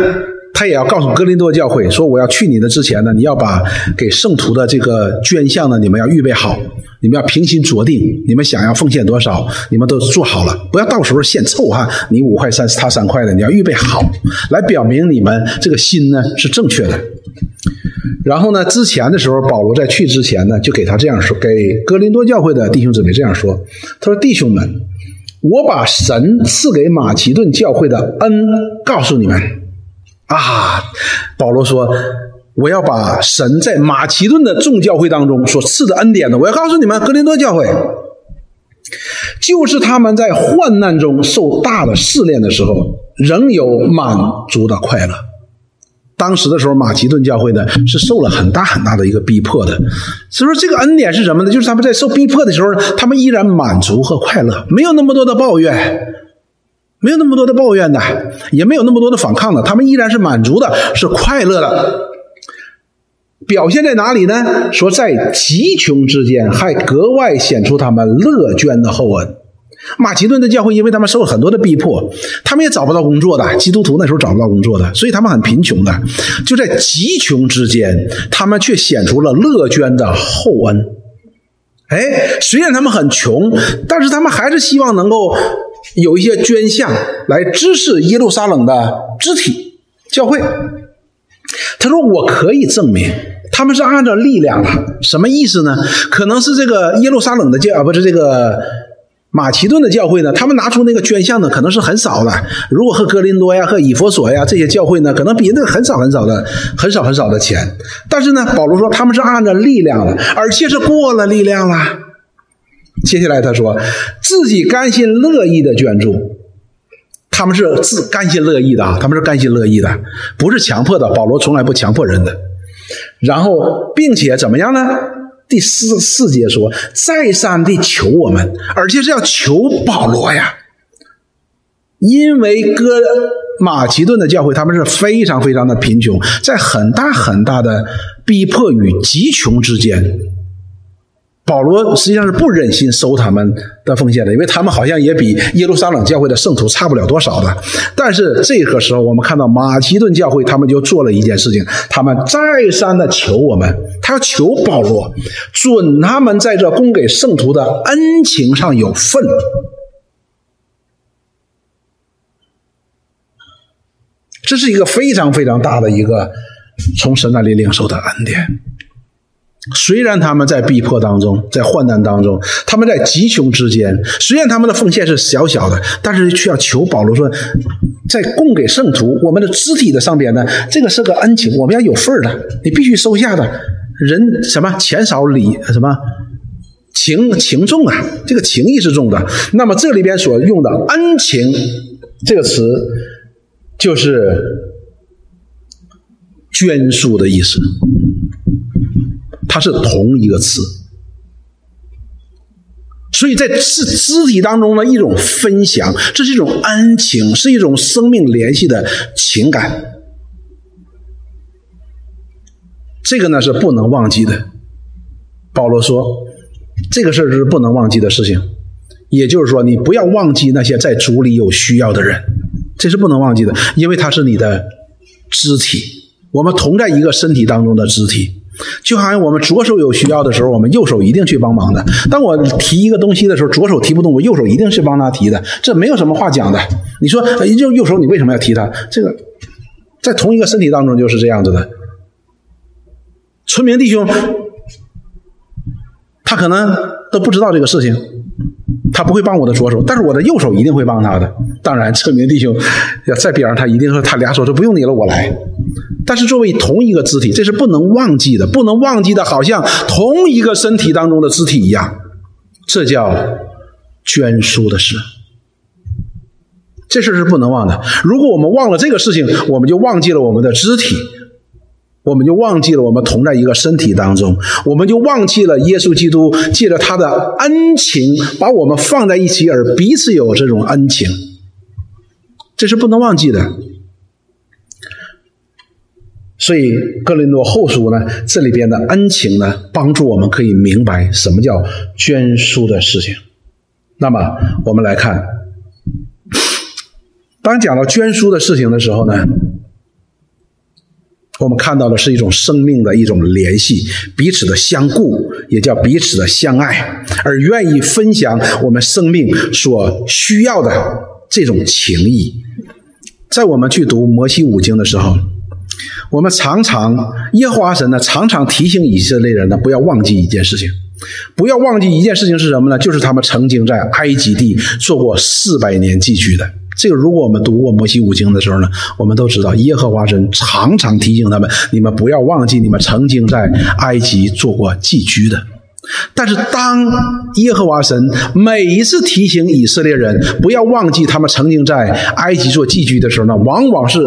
他也要告诉哥林多教会说，我要去你的之前呢，你要把给圣徒的这个捐项呢，你们要预备好，你们要平心酌定，你们想要奉献多少，你们都做好了，不要到时候献凑哈，你五块三，他三块的，你要预备好，来表明你们这个心呢是正确的。然后呢？之前的时候，保罗在去之前呢，就给他这样说：给哥林多教会的弟兄姊妹这样说，他说：“弟兄们，我把神赐给马其顿教会的恩告诉你们啊。”保罗说：“我要把神在马其顿的众教会当中所赐的恩典呢，我要告诉你们，哥林多教会，就是他们在患难中受大的试炼的时候，仍有满足的快乐。”当时的时候，马其顿教会呢是受了很大很大的一个逼迫的，所以说这个恩典是什么呢？就是他们在受逼迫的时候，他们依然满足和快乐，没有那么多的抱怨，没有那么多的抱怨的，也没有那么多的反抗的，他们依然是满足的，是快乐的。表现在哪里呢？说在极穷之间，还格外显出他们乐捐的厚恩。马其顿的教会，因为他们受了很多的逼迫，他们也找不到工作的。基督徒那时候找不到工作的，所以他们很贫穷的。就在极穷之间，他们却显出了乐捐的厚恩。哎，虽然他们很穷，但是他们还是希望能够有一些捐项来支持耶路撒冷的肢体教会。他说：“我可以证明，他们是按照力量了。什么意思呢？可能是这个耶路撒冷的教啊，不是这个。”马其顿的教会呢，他们拿出那个捐项呢，可能是很少的。如果和格林多呀、和以佛所呀这些教会呢，可能比那个很少很少的、很少很少的钱。但是呢，保罗说他们是按照力量了，而且是过了力量了。接下来他说自己甘心乐意的捐助，他们是自甘心乐意的啊，他们是甘心乐意的，不是强迫的。保罗从来不强迫人的。然后，并且怎么样呢？第四四节说，再三的求我们，而且是要求保罗呀，因为哥马其顿的教会他们是非常非常的贫穷，在很大很大的逼迫与极穷之间。保罗实际上是不忍心收他们的奉献的，因为他们好像也比耶路撒冷教会的圣徒差不了多少的。但是这个时候，我们看到马其顿教会他们就做了一件事情，他们再三的求我们，他要求保罗准他们在这供给圣徒的恩情上有份。这是一个非常非常大的一个从神那里领受的恩典。虽然他们在逼迫当中，在患难当中，他们在极穷之间，虽然他们的奉献是小小的，但是却要求保罗说，在供给圣徒我们的肢体的上边呢，这个是个恩情，我们要有份儿的，你必须收下的。人什么钱少礼什么情情重啊，这个情义是重的。那么这里边所用的恩情这个词，就是捐书的意思。它是同一个词，所以在肢肢体当中的一种分享，这是一种恩情，是一种生命联系的情感。这个呢是不能忘记的。保罗说，这个事是不能忘记的事情。也就是说，你不要忘记那些在主里有需要的人，这是不能忘记的，因为他是你的肢体，我们同在一个身体当中的肢体。就好像我们左手有需要的时候，我们右手一定去帮忙的。当我提一个东西的时候，左手提不动，我右手一定是帮他提的。这没有什么话讲的。你说，就右手，你为什么要提他？这个在同一个身体当中就是这样子的。村民弟兄，他可能都不知道这个事情，他不会帮我的左手，但是我的右手一定会帮他的。当然，这名弟兄要在边上，他一定说他俩手说不用你了，我来。但是作为同一个肢体，这是不能忘记的，不能忘记的，好像同一个身体当中的肢体一样。这叫捐书的事，这事是不能忘的。如果我们忘了这个事情，我们就忘记了我们的肢体。我们就忘记了我们同在一个身体当中，我们就忘记了耶稣基督借着他的恩情把我们放在一起，而彼此有这种恩情，这是不能忘记的。所以哥林多后书呢，这里边的恩情呢，帮助我们可以明白什么叫捐书的事情。那么我们来看，当讲到捐书的事情的时候呢？我们看到的是一种生命的一种联系，彼此的相顾，也叫彼此的相爱，而愿意分享我们生命所需要的这种情谊。在我们去读摩西五经的时候，我们常常耶和华神呢，常常提醒以色列人呢，不要忘记一件事情，不要忘记一件事情是什么呢？就是他们曾经在埃及地做过四百年寄居的。这个，如果我们读过摩西五经的时候呢，我们都知道耶和华神常常提醒他们：你们不要忘记你们曾经在埃及做过寄居的。但是，当耶和华神每一次提醒以色列人不要忘记他们曾经在埃及做寄居的时候呢，往往是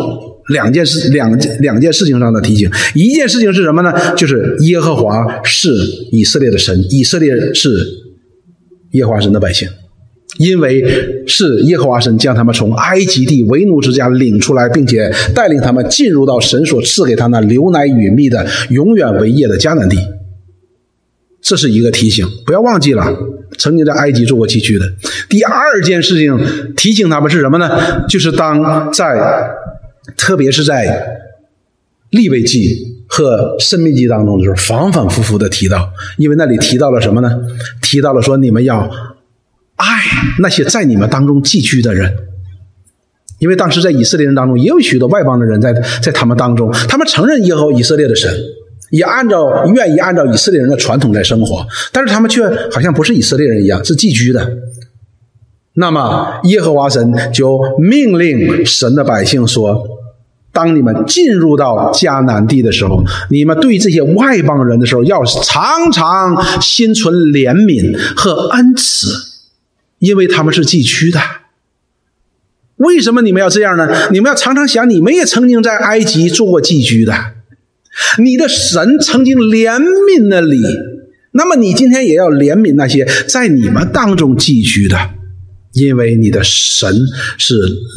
两件事、两两件事情上的提醒。一件事情是什么呢？就是耶和华是以色列的神，以色列是耶和华神的百姓。因为是耶和华神将他们从埃及地为奴之家领出来，并且带领他们进入到神所赐给他那流奶与蜜的永远为业的迦南地，这是一个提醒，不要忘记了曾经在埃及做过寄居的。第二件事情提醒他们是什么呢？就是当在，特别是在利未记和生命记当中的时候，反反复复的提到，因为那里提到了什么呢？提到了说你们要。爱那些在你们当中寄居的人，因为当时在以色列人当中也有许多外邦的人在在他们当中，他们承认耶和以色列的神，也按照愿意按照以色列人的传统在生活，但是他们却好像不是以色列人一样，是寄居的。那么耶和华神就命令神的百姓说：当你们进入到迦南地的时候，你们对这些外邦人的时候，要常常心存怜悯和恩慈。因为他们是寄居的，为什么你们要这样呢？你们要常常想，你们也曾经在埃及做过寄居的，你的神曾经怜悯了你，那么你今天也要怜悯那些在你们当中寄居的，因为你的神是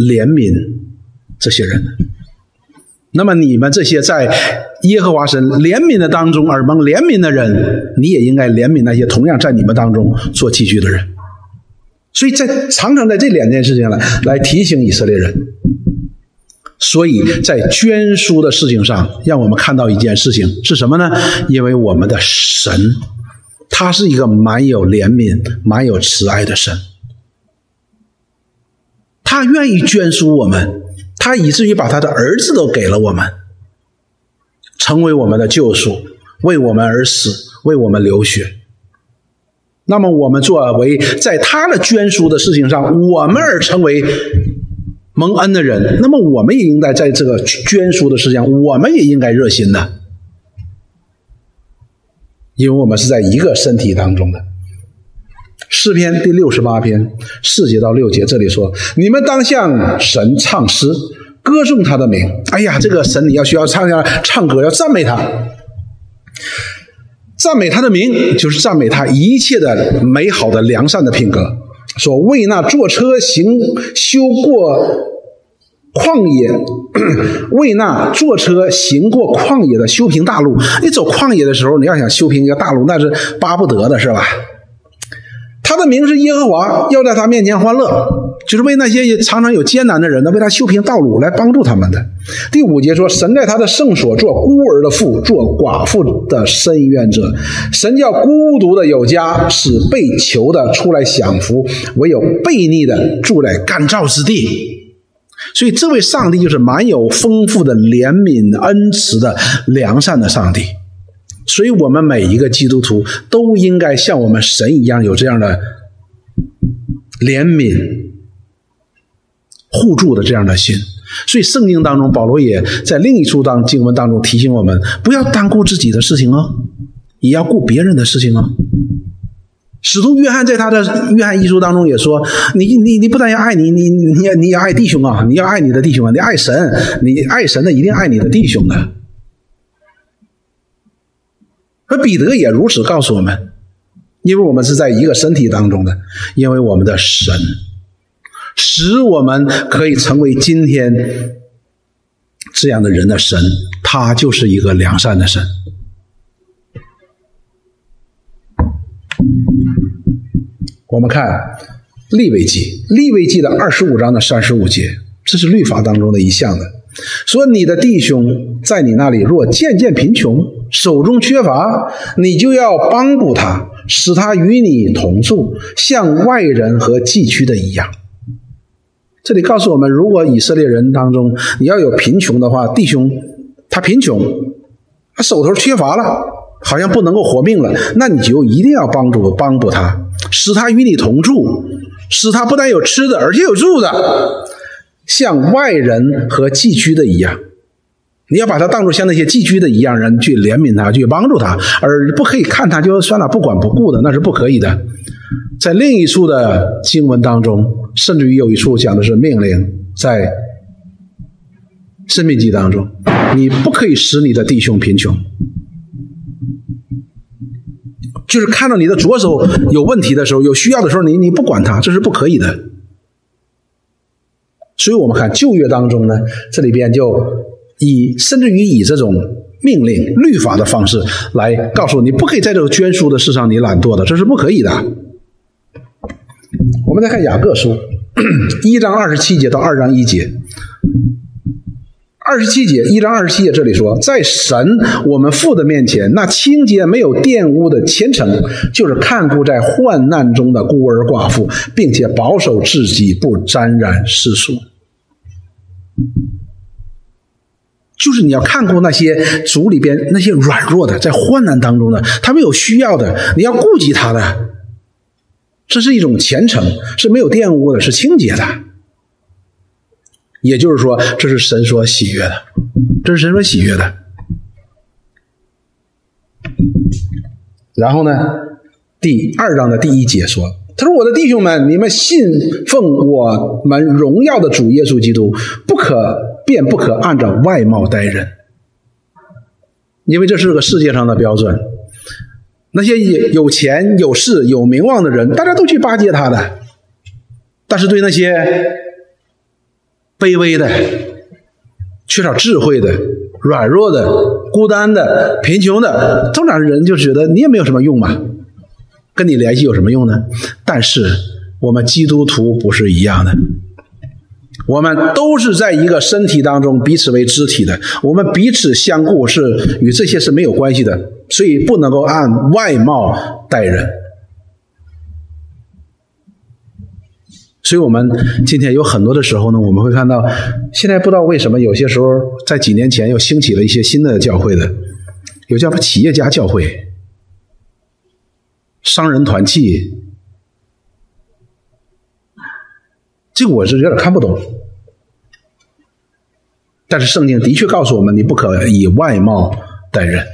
怜悯这些人。那么你们这些在耶和华神怜悯的当中而蒙怜悯的人，你也应该怜悯那些同样在你们当中做寄居的人。所以在常常在这两件事情来来提醒以色列人，所以在捐书的事情上，让我们看到一件事情是什么呢？因为我们的神，他是一个蛮有怜悯、蛮有慈爱的神，他愿意捐书我们，他以至于把他的儿子都给了我们，成为我们的救赎，为我们而死，为我们流血。那么，我们作为在他的捐书的事情上，我们而成为蒙恩的人，那么我们也应该在这个捐书的事情上，我们也应该热心的，因为我们是在一个身体当中的。诗篇第六十八篇四节到六节，这里说：“你们当向神唱诗，歌颂他的名。”哎呀，这个神你要需要唱下唱歌，要赞美他。赞美他的名，就是赞美他一切的美好的良善的品格。说为那坐车行修过旷野，[clears throat] 为那坐车行过旷野的修平大路。你走旷野的时候，你要想修平一个大路，那是巴不得的，是吧？他的名是耶和华，要在他面前欢乐，就是为那些常常有艰难的人呢，为他修平道路，来帮助他们的。第五节说，神在他的圣所做孤儿的父，做寡妇的深愿者。神叫孤独的有家，使被囚的出来享福，唯有悖逆的住在干燥之地。所以，这位上帝就是蛮有丰富的怜悯、恩慈的良善的上帝。所以我们每一个基督徒都应该像我们神一样有这样的怜悯、互助的这样的心。所以圣经当中，保罗也在另一处当经文当中提醒我们，不要单顾自己的事情哦，也要顾别人的事情哦。使徒约翰在他的约翰一书当中也说：“你你你不但要爱你，你你要你要爱弟兄啊，你要爱你的弟兄啊，你爱神，你爱神的一定爱你的弟兄的。”而彼得也如此告诉我们，因为我们是在一个身体当中的，因为我们的神使我们可以成为今天这样的人的神，他就是一个良善的神。我们看利未记，利未记的二十五章的三十五节，这是律法当中的一项的，说你的弟兄在你那里若渐渐贫穷，手中缺乏，你就要帮助他，使他与你同住，像外人和寄居的一样。这里告诉我们，如果以色列人当中你要有贫穷的话，弟兄他贫穷，他手头缺乏了，好像不能够活命了，那你就一定要帮助帮助他。使他与你同住，使他不但有吃的，而且有住的，像外人和寄居的一样。你要把他当作像那些寄居的一样人去怜悯他，去帮助他，而不可以看他就算了，不管不顾的，那是不可以的。在另一处的经文当中，甚至于有一处讲的是命令，在《生命记》当中，你不可以使你的弟兄贫穷。就是看到你的左手有问题的时候，有需要的时候，你你不管他，这是不可以的。所以我们看旧约当中呢，这里边就以甚至于以这种命令、律法的方式来告诉你，不可以在这个捐书的事上你懒惰的，这是不可以的。我们再看雅各书一章二十七节到二章一节。二十七节，一章二十七节，这里说，在神我们父的面前，那清洁没有玷污的虔诚，就是看顾在患难中的孤儿寡妇，并且保守自己不沾染世俗。就是你要看顾那些族里边那些软弱的，在患难当中的，他们有需要的，你要顾及他的，这是一种虔诚，是没有玷污的，是清洁的。也就是说，这是神所喜悦的，这是神所喜悦的。然后呢，第二章的第一节说：“他说，我的弟兄们，你们信奉我们荣耀的主耶稣基督，不可便不可按照外貌待人，因为这是个世界上的标准。那些有有钱有势有名望的人，大家都去巴结他的，但是对那些……”卑微的、缺少智慧的、软弱的、孤单的、贫穷的，通常人就觉得你也没有什么用嘛，跟你联系有什么用呢？但是我们基督徒不是一样的，我们都是在一个身体当中彼此为肢体的，我们彼此相顾是与这些是没有关系的，所以不能够按外貌待人。所以，我们今天有很多的时候呢，我们会看到，现在不知道为什么，有些时候在几年前又兴起了一些新的教会的，有叫企业家教会、商人团契，这个我是有点看不懂。但是圣经的确告诉我们，你不可以外貌待人，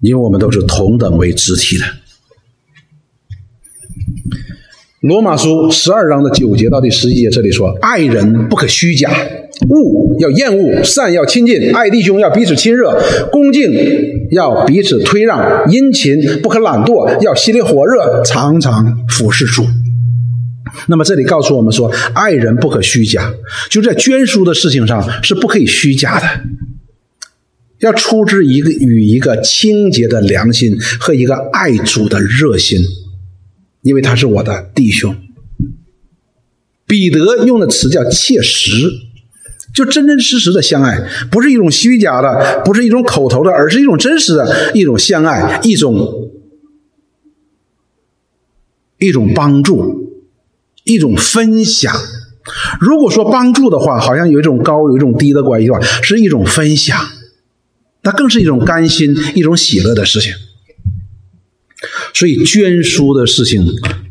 因为我们都是同等为肢体的。罗马书十二章的九节到第十一节，这里说：爱人不可虚假，恶要厌恶，善要亲近，爱弟兄要彼此亲热，恭敬要彼此推让，殷勤不可懒惰，要心里火热，常常服侍主。那么这里告诉我们说，爱人不可虚假，就在捐书的事情上是不可以虚假的，要出自一个与一个清洁的良心和一个爱主的热心。因为他是我的弟兄，彼得用的词叫切实，就真真实实的相爱，不是一种虚假的，不是一种口头的，而是一种真实的一种相爱，一种一种帮助，一种分享。如果说帮助的话，好像有一种高，有一种低的关系的话，是一种分享，那更是一种甘心、一种喜乐的事情。所以捐书的事情，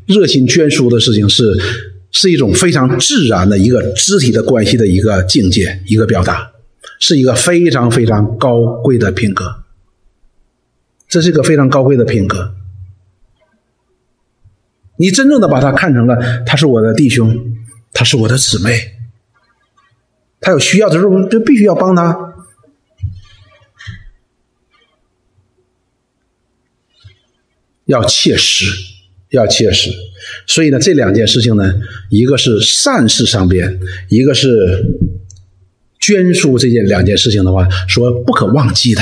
热心捐书的事情是是一种非常自然的一个肢体的关系的一个境界，一个表达，是一个非常非常高贵的品格。这是一个非常高贵的品格。你真正的把他看成了他是我的弟兄，他是我的姊妹，他有需要的时候就必须要帮他。要切实，要切实。所以呢，这两件事情呢，一个是善事上边，一个是捐书这件两件事情的话，说不可忘记的。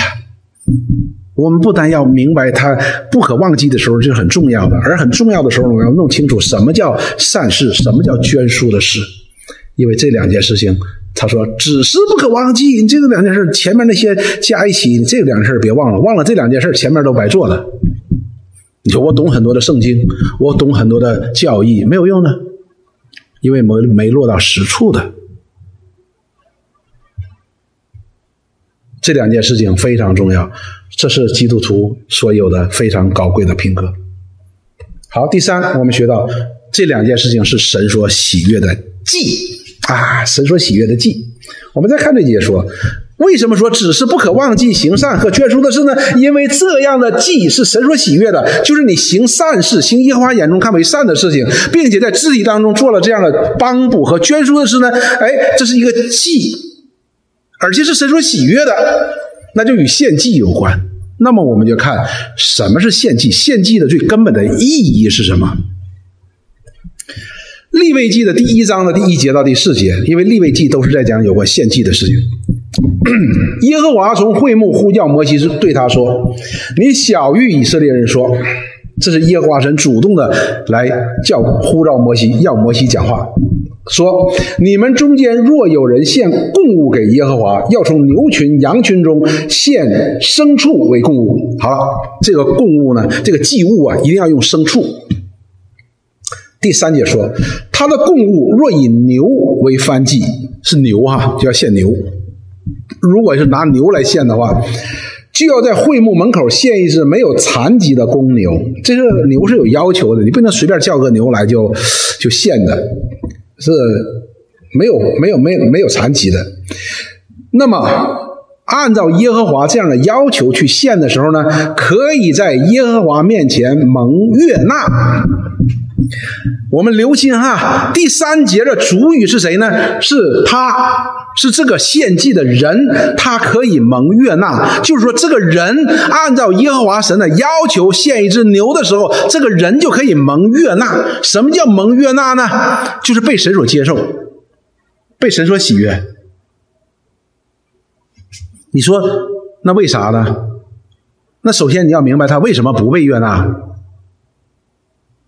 我们不但要明白它不可忘记的时候就是很重要的，而很重要的时候，我们要弄清楚什么叫善事，什么叫捐书的事。因为这两件事情，他说只是不可忘记。你这个两件事前面那些加一起，你这两件事别忘了，忘了这两件事前面都白做了。你说我懂很多的圣经，我懂很多的教义，没有用呢，因为没没落到实处的。这两件事情非常重要，这是基督徒所有的非常高贵的品格。好，第三，我们学到这两件事情是神所喜悦的祭啊，神所喜悦的祭。我们再看这节说。为什么说只是不可忘记行善和捐书的事呢？因为这样的祭是神所喜悦的，就是你行善事，行耶和华眼中看为善的事情，并且在肢体当中做了这样的帮补和捐书的事呢？哎，这是一个祭，而且是神所喜悦的，那就与献祭有关。那么我们就看什么是献祭，献祭的最根本的意义是什么？立位记的第一章的第一节到第四节，因为立位记都是在讲有关献祭的事情。[coughs] 耶和华从会幕呼叫摩西，是对他说：“你小谕以色列人说，这是耶和华神主动的来叫呼召摩西，要摩西讲话，说：你们中间若有人献供物给耶和华，要从牛群、羊群中献牲畜为供物。好了，这个供物呢，这个祭物啊，一定要用牲畜。”第三节说，他的供物若以牛为燔祭，是牛哈，就要献牛。如果是拿牛来献的话，就要在会幕门口献一只没有残疾的公牛。这个牛是有要求的，你不能随便叫个牛来就就献的，是没有没有没有没有残疾的。那么，按照耶和华这样的要求去献的时候呢，可以在耶和华面前蒙悦纳。我们留心哈，第三节的主语是谁呢？是他，是这个献祭的人，他可以蒙悦纳。就是说，这个人按照耶和华神的要求献一只牛的时候，这个人就可以蒙悦纳。什么叫蒙悦纳呢？就是被神所接受，被神所喜悦。你说那为啥呢？那首先你要明白他为什么不被悦纳。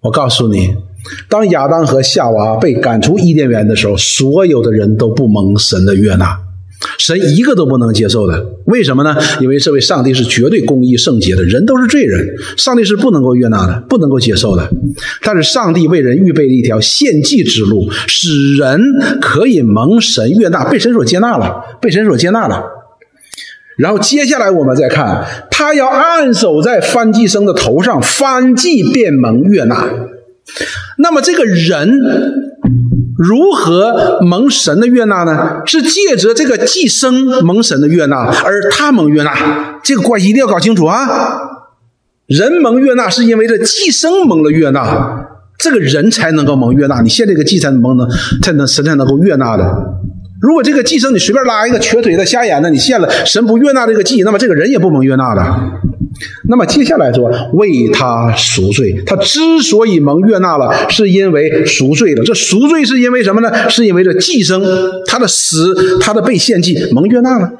我告诉你，当亚当和夏娃被赶出伊甸园的时候，所有的人都不蒙神的悦纳，神一个都不能接受的。为什么呢？因为这位上帝是绝对公义圣洁的，人都是罪人，上帝是不能够悦纳的，不能够接受的。但是上帝为人预备了一条献祭之路，使人可以蒙神悦纳，被神所接纳了，被神所接纳了。然后接下来我们再看，他要按手在翻祭生的头上，翻祭便蒙悦纳。那么这个人如何蒙神的悦纳呢？是借着这个寄生蒙神的悦纳，而他蒙悦纳，这个关系一定要搞清楚啊！人蒙悦纳是因为这寄生蒙了悦纳，这个人才能够蒙悦纳。你现在这个寄才能蒙能，才能神才能够悦纳的。如果这个寄生你随便拉一个瘸腿的、瞎眼的，你献了，神不悦纳这个祭，那么这个人也不蒙悦纳的。那么接下来说为他赎罪，他之所以蒙悦纳了，是因为赎罪了。这赎罪是因为什么呢？是因为这寄生他的死，他的被献祭蒙悦纳了。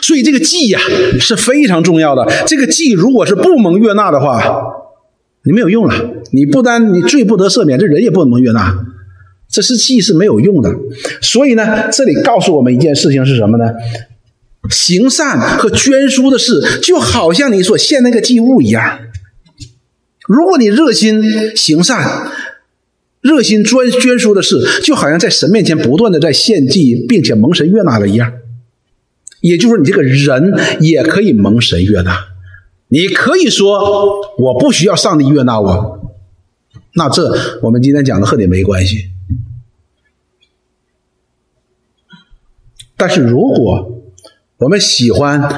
所以这个祭呀是非常重要的。这个祭如果是不蒙悦纳的话，你没有用了。你不单你罪不得赦免，这人也不能蒙悦纳。这是祭是没有用的，所以呢，这里告诉我们一件事情是什么呢？行善和捐书的事，就好像你所献那个祭物一样。如果你热心行善、热心捐捐书的事，就好像在神面前不断的在献祭，并且蒙神悦纳了一样。也就是说，你这个人也可以蒙神悦纳。你可以说我不需要上帝悦纳我，那这我们今天讲的和你没关系。但是如果我们喜欢